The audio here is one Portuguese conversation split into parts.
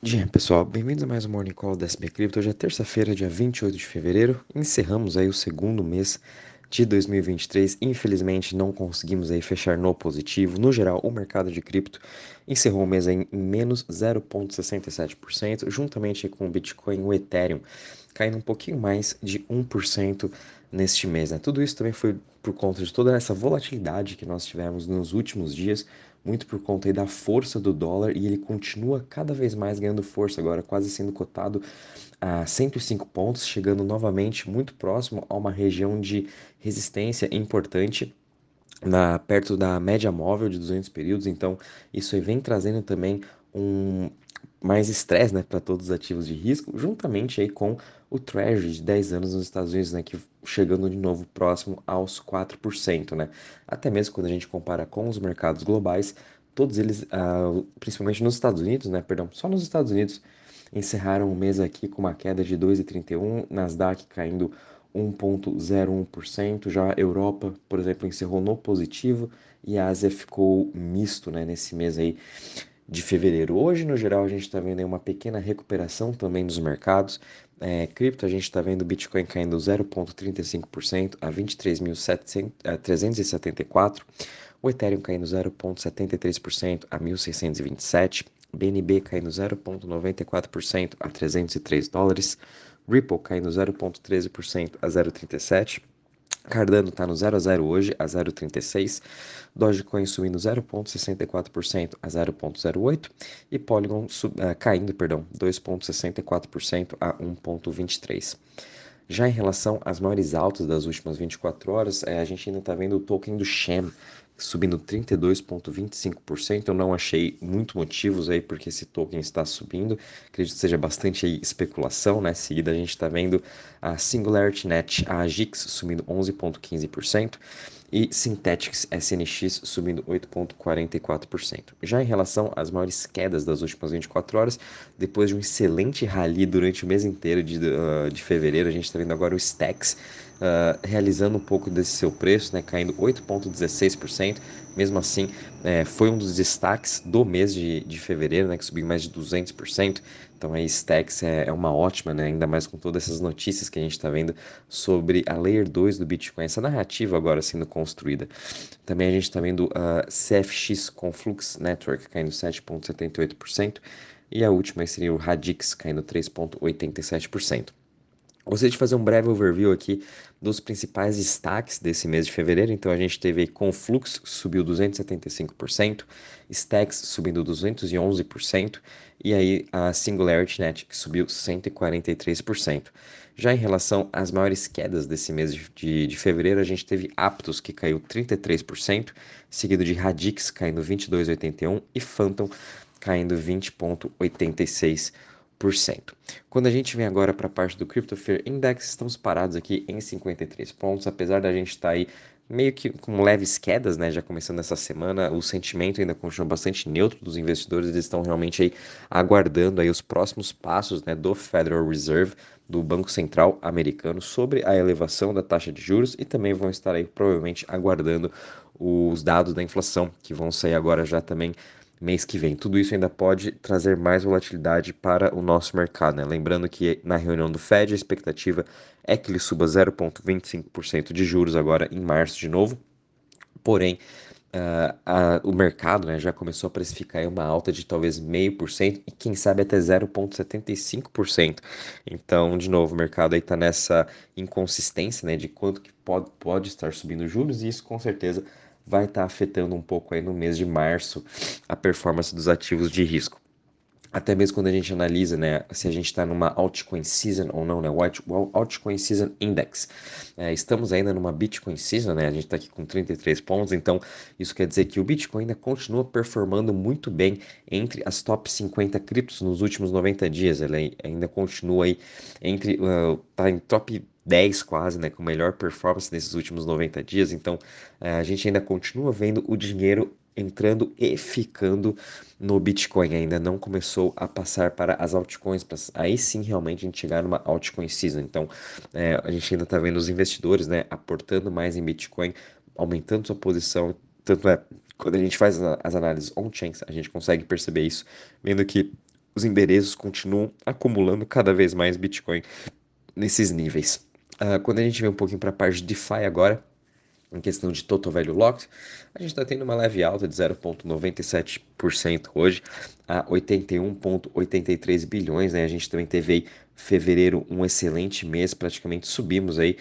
Dia, pessoal, bem-vindos a mais um Morning Call da SB Crypto. Hoje é terça-feira, dia 28 de fevereiro. Encerramos aí o segundo mês de 2023. Infelizmente, não conseguimos aí fechar no positivo. No geral, o mercado de cripto encerrou o mês em menos 0,67%, juntamente com o Bitcoin e o Ethereum, caindo um pouquinho mais de 1% neste mês. Né? Tudo isso também foi por conta de toda essa volatilidade que nós tivemos nos últimos dias, muito por conta da força do dólar e ele continua cada vez mais ganhando força agora, quase sendo cotado a 105 pontos, chegando novamente muito próximo a uma região de resistência importante na, perto da média móvel de 200 períodos, então isso vem trazendo também um mais estresse né, para todos os ativos de risco, juntamente aí com o Treasury de 10 anos nos Estados Unidos, né, que chegando de novo próximo aos 4%. Né? Até mesmo quando a gente compara com os mercados globais, todos eles, uh, principalmente nos Estados Unidos, né, perdão, só nos Estados Unidos, encerraram o mês aqui com uma queda de 2,31, Nasdaq caindo 1,01%, já a Europa, por exemplo, encerrou no positivo e a Ásia ficou misto né, nesse mês aí de fevereiro. Hoje, no geral, a gente está vendo uma pequena recuperação também dos mercados. É, cripto, a gente está vendo o Bitcoin caindo 0,35% a 23.374, o Ethereum caindo 0,73% a 1.627, BNB caindo 0,94% a 303 dólares, Ripple caindo 0,13% a 0,37 Cardano está no 0 a 0 hoje, a 0,36. Dogecoin subindo 0,64% a 0,08. E Polygon sub, uh, caindo, perdão, 2,64% a 1,23. Já em relação às maiores altas das últimas 24 horas, é, a gente ainda está vendo o token do Shem subindo 32,25%. Eu não achei muito motivos aí porque esse token está subindo. Acredito que seja bastante aí especulação, né? Seguida a gente está vendo a Singularity Net, a Agix subindo 11,15% e Synthetics SNX subindo 8,44%. Já em relação às maiores quedas das últimas 24 horas, depois de um excelente rally durante o mês inteiro de, uh, de fevereiro, a gente está vendo agora o Stacks uh, realizando um pouco desse seu preço, né, caindo 8,16%. Mesmo assim, é, foi um dos destaques do mês de, de fevereiro, né, que subiu mais de 200%. Então, aí, Stacks é, é uma ótima, né, ainda mais com todas essas notícias que a gente está vendo sobre a Layer 2 do Bitcoin, essa narrativa agora sendo construída. Também a gente está vendo a CFX Conflux Network caindo 7,78%. E a última seria o Radix caindo 3,87%. Gostaria de fazer um breve overview aqui dos principais destaques desse mês de fevereiro. Então a gente teve Conflux subiu 275%, Stacks subindo 211% e aí a Singularity Net que subiu 143%. Já em relação às maiores quedas desse mês de, de, de fevereiro, a gente teve Aptos que caiu 33%, seguido de Radix caindo 22,81% e Phantom caindo 20,86%. Quando a gente vem agora para a parte do Crypto Fear Index, estamos parados aqui em 53 pontos, apesar da gente estar tá aí meio que com leves quedas, né, já começando essa semana, o sentimento ainda continua bastante neutro dos investidores, eles estão realmente aí aguardando aí os próximos passos, né, do Federal Reserve, do Banco Central americano sobre a elevação da taxa de juros e também vão estar aí provavelmente aguardando os dados da inflação que vão sair agora já também mês que vem. Tudo isso ainda pode trazer mais volatilidade para o nosso mercado. Né? Lembrando que na reunião do Fed a expectativa é que ele suba 0,25% de juros agora em março de novo. Porém, uh, a, o mercado né, já começou a precificar uma alta de talvez 0,5% e quem sabe até 0,75%. Então, de novo, o mercado aí está nessa inconsistência né, de quanto que pode, pode estar subindo juros e isso com certeza vai estar tá afetando um pouco aí no mês de março a performance dos ativos de risco. Até mesmo quando a gente analisa, né, se a gente está numa altcoin season ou não, né, o altcoin season index. É, estamos ainda numa Bitcoin season, né, a gente está aqui com 33 pontos, então isso quer dizer que o Bitcoin ainda continua performando muito bem entre as top 50 criptos nos últimos 90 dias. Ele ainda continua aí entre, uh, tá em top 10 quase, né, com melhor performance nesses últimos 90 dias. Então, eh, a gente ainda continua vendo o dinheiro entrando e ficando no Bitcoin. Ainda não começou a passar para as altcoins, para aí sim realmente a gente chegar numa altcoin season. Então, é, a gente ainda está vendo os investidores, né, aportando mais em Bitcoin, aumentando sua posição. Tanto é, quando a gente faz as análises on-chain, a gente consegue perceber isso, vendo que os endereços continuam acumulando cada vez mais Bitcoin nesses níveis. Uh, quando a gente vem um pouquinho para a parte de DeFi agora, em questão de total value locked, a gente está tendo uma leve alta de 0,97% hoje a 81,83 bilhões. Né? A gente também teve aí fevereiro um excelente mês, praticamente subimos aí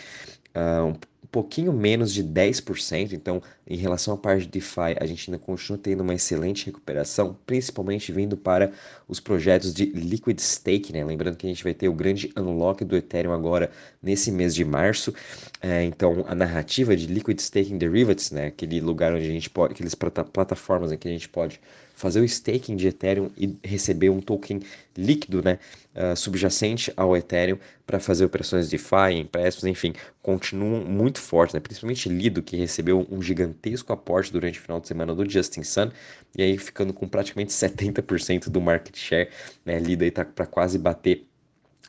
uh, um pouquinho menos de 10%. Então, em relação à parte de DeFi, a gente ainda continua tendo uma excelente recuperação, principalmente vindo para os projetos de Liquid Stake, né? Lembrando que a gente vai ter o grande unlock do Ethereum agora nesse mês de março. É, então, a narrativa de Liquid Staking Derivatives, né? Aquele lugar onde a gente pode, aquelas plataformas em que a gente pode fazer o staking de Ethereum e receber um token líquido, né, uh, subjacente ao Ethereum para fazer operações de DeFi, empréstimos, enfim, continuam muito fortes, né, principalmente Lido, que recebeu um gigantesco aporte durante o final de semana do Justin Sun, e aí ficando com praticamente 70% do market share, né, Lido aí tá para quase bater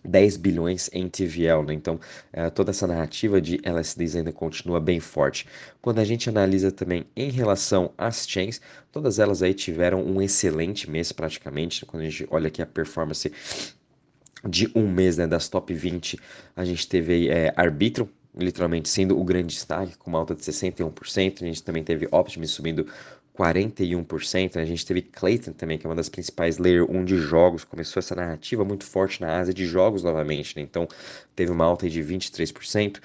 10 bilhões em TVL, né? Então, é, toda essa narrativa de LSDs ainda continua bem forte. Quando a gente analisa também em relação às chains, todas elas aí tiveram um excelente mês praticamente. Quando a gente olha aqui a performance de um mês né, das top 20, a gente teve aí é, Arbitrum, literalmente sendo o grande destaque, com uma alta de 61%. A gente também teve Optimus subindo 41%. A gente teve Clayton também, que é uma das principais Layer 1 de jogos. Começou essa narrativa muito forte na Ásia de jogos novamente, né? Então teve uma alta de 23%.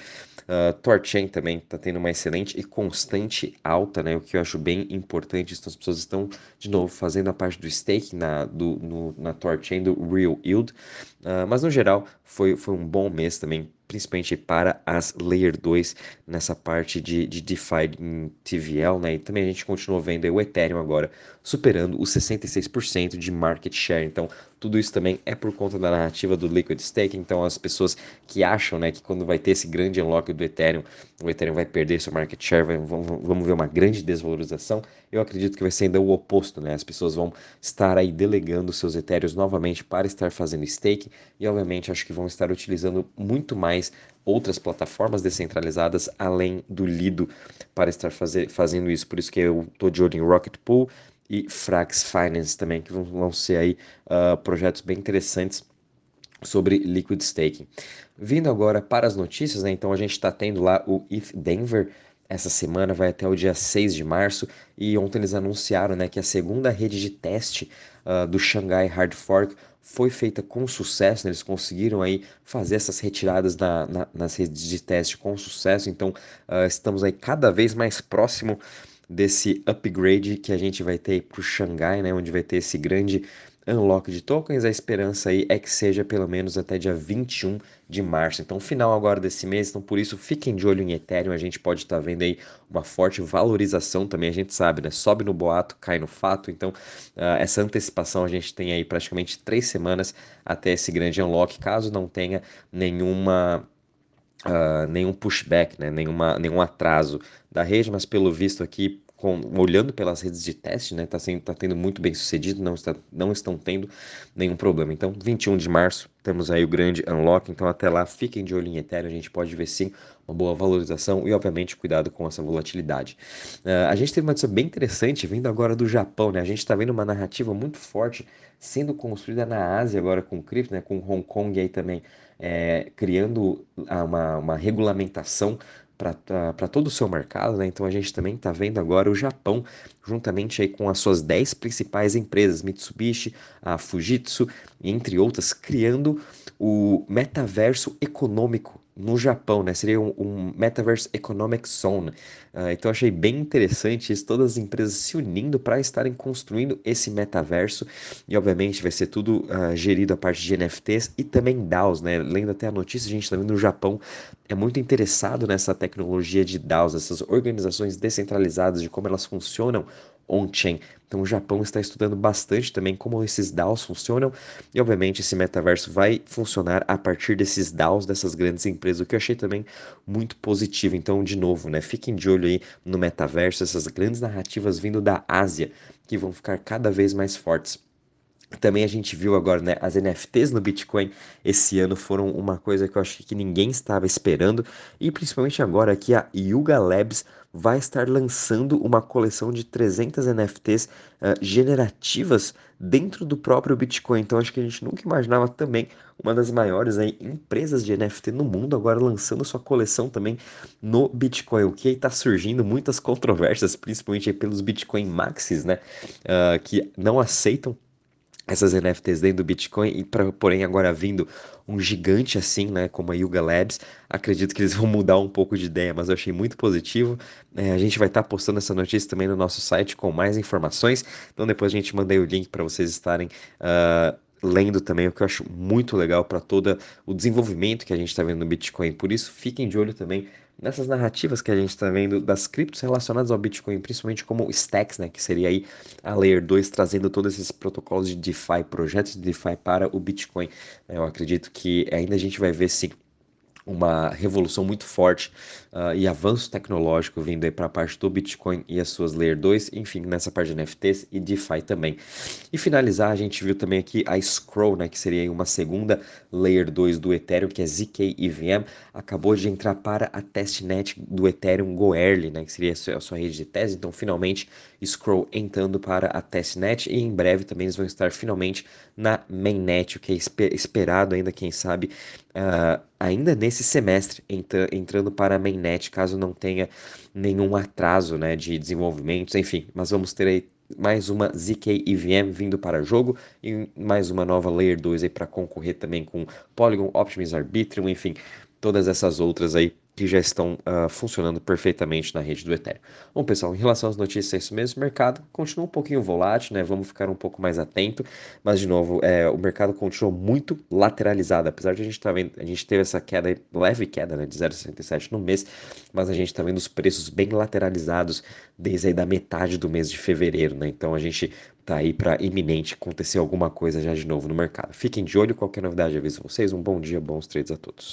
Uh, Torchain também está tendo uma excelente e constante alta, né? O que eu acho bem importante. Então, as pessoas estão, de novo, fazendo a parte do stake na, do, na Torchain do Real Yield. Uh, mas, no geral, foi, foi um bom mês também principalmente para as Layer 2 nessa parte de, de DeFi em TVL, né? E também a gente continua vendo o Ethereum agora superando os 66% de market share. Então, tudo isso também é por conta da narrativa do Liquid Staking. Então, as pessoas que acham né, que quando vai ter esse grande unlock do Ethereum, o Ethereum vai perder seu market share, vai, vamos ver uma grande desvalorização. Eu acredito que vai ser ainda o oposto, né? As pessoas vão estar aí delegando seus Ethereums novamente para estar fazendo staking e, obviamente, acho que vão estar utilizando muito mais outras plataformas descentralizadas além do Lido para estar fazer, fazendo isso. Por isso que eu estou de olho em Rocket Pool e Frax Finance também, que vão, ser aí uh, projetos bem interessantes sobre liquid staking. Vindo agora para as notícias, né? Então a gente está tendo lá o ETH Denver essa semana, vai até o dia 6 de março, e ontem eles anunciaram né, que a segunda rede de teste uh, do Shanghai Hard Fork foi feita com sucesso, né? eles conseguiram aí fazer essas retiradas na, na, nas redes de teste com sucesso, então uh, estamos aí cada vez mais próximo desse upgrade que a gente vai ter para o Xangai, né, onde vai ter esse grande unlock de tokens. A esperança aí é que seja pelo menos até dia 21 de março. Então, final agora desse mês. Então, por isso, fiquem de olho em Ethereum. A gente pode estar tá vendo aí uma forte valorização também. A gente sabe, né? Sobe no boato, cai no fato. Então, uh, essa antecipação a gente tem aí praticamente três semanas até esse grande unlock, caso não tenha nenhuma Uh, nenhum pushback, né? Nenhuma, nenhum atraso da rede, mas pelo visto aqui, com, olhando pelas redes de teste, né? Tá, sendo, tá tendo muito bem sucedido, não, está, não estão tendo nenhum problema. Então, 21 de março, temos aí o grande unlock. Então, até lá, fiquem de olho em Ethereum, a gente pode ver sim uma boa valorização e, obviamente, cuidado com essa volatilidade. Uh, a gente teve uma notícia bem interessante vindo agora do Japão, né? A gente está vendo uma narrativa muito forte sendo construída na Ásia agora com cripto, né? Com Hong Kong aí também é, criando uma, uma regulamentação para todo o seu mercado, né? Então a gente também está vendo agora o Japão, juntamente aí com as suas 10 principais empresas, Mitsubishi, a Fujitsu, entre outras, criando o metaverso econômico no Japão, né? Seria um, um Metaverse Economic Zone. Uh, então achei bem interessante isso, todas as empresas se unindo para estarem construindo esse metaverso e obviamente vai ser tudo uh, gerido a parte de NFTs e também DAOs, né? Lendo até a notícia, a gente também no Japão é muito interessado nessa tecnologia de DAOs, essas organizações descentralizadas, de como elas funcionam on-chain. Então o Japão está estudando bastante também como esses DAOs funcionam e obviamente esse metaverso vai funcionar a partir desses DAOs dessas grandes empresas, o que eu achei também muito positivo. Então, de novo, né, fiquem de olho aí no metaverso, essas grandes narrativas vindo da Ásia que vão ficar cada vez mais fortes. Também a gente viu agora, né, as NFTs no Bitcoin esse ano foram uma coisa que eu acho que ninguém estava esperando, e principalmente agora que a Yuga Labs vai estar lançando uma coleção de 300 NFTs uh, generativas dentro do próprio Bitcoin. Então acho que a gente nunca imaginava também uma das maiores aí, empresas de NFT no mundo agora lançando sua coleção também no Bitcoin, o que está surgindo muitas controvérsias, principalmente pelos Bitcoin Maxis, né, uh, que não aceitam essas NFTs dentro do Bitcoin, e pra, porém agora vindo um gigante assim, né, como a Yuga Labs, acredito que eles vão mudar um pouco de ideia, mas eu achei muito positivo. É, a gente vai estar tá postando essa notícia também no nosso site com mais informações, então depois a gente manda o link para vocês estarem uh, lendo também, o que eu acho muito legal para todo o desenvolvimento que a gente está vendo no Bitcoin. Por isso, fiquem de olho também nessas narrativas que a gente está vendo das criptos relacionadas ao Bitcoin, principalmente como Stacks, né, que seria aí a Layer 2 trazendo todos esses protocolos de DeFi, projetos de DeFi para o Bitcoin. Eu acredito que ainda a gente vai ver sim uma revolução muito forte uh, e avanço tecnológico vindo aí para a parte do Bitcoin e as suas Layer 2, enfim, nessa parte de NFTs e DeFi também. E finalizar, a gente viu também aqui a Scroll, né, que seria uma segunda Layer 2 do Ethereum, que é ZK EVM, acabou de entrar para a testnet do Ethereum Goerli, né, que seria a sua, a sua rede de tese, então finalmente Scroll entrando para a testnet e em breve também eles vão estar finalmente na mainnet, o que é esperado ainda, quem sabe, uh, ainda nesse semestre, entra, entrando para a mainnet, caso não tenha nenhum atraso né, de desenvolvimentos, enfim, mas vamos ter aí mais uma ZK EVM vindo para jogo e mais uma nova Layer 2 aí para concorrer também com Polygon, Optimus Arbitrum, enfim, todas essas outras aí que já estão uh, funcionando perfeitamente na rede do Ethereum. Bom, pessoal, em relação às notícias, é isso mesmo. O mercado continua um pouquinho volátil, né? Vamos ficar um pouco mais atento, mas de novo, é, o mercado continua muito lateralizado, apesar de a gente estar tá vendo, a gente teve essa queda, leve queda, né, de 0,67 no mês, mas a gente está vendo os preços bem lateralizados desde aí da metade do mês de fevereiro, né? Então a gente tá aí para iminente acontecer alguma coisa já de novo no mercado. Fiquem de olho, qualquer novidade aviso vocês. Um bom dia, bons trades a todos.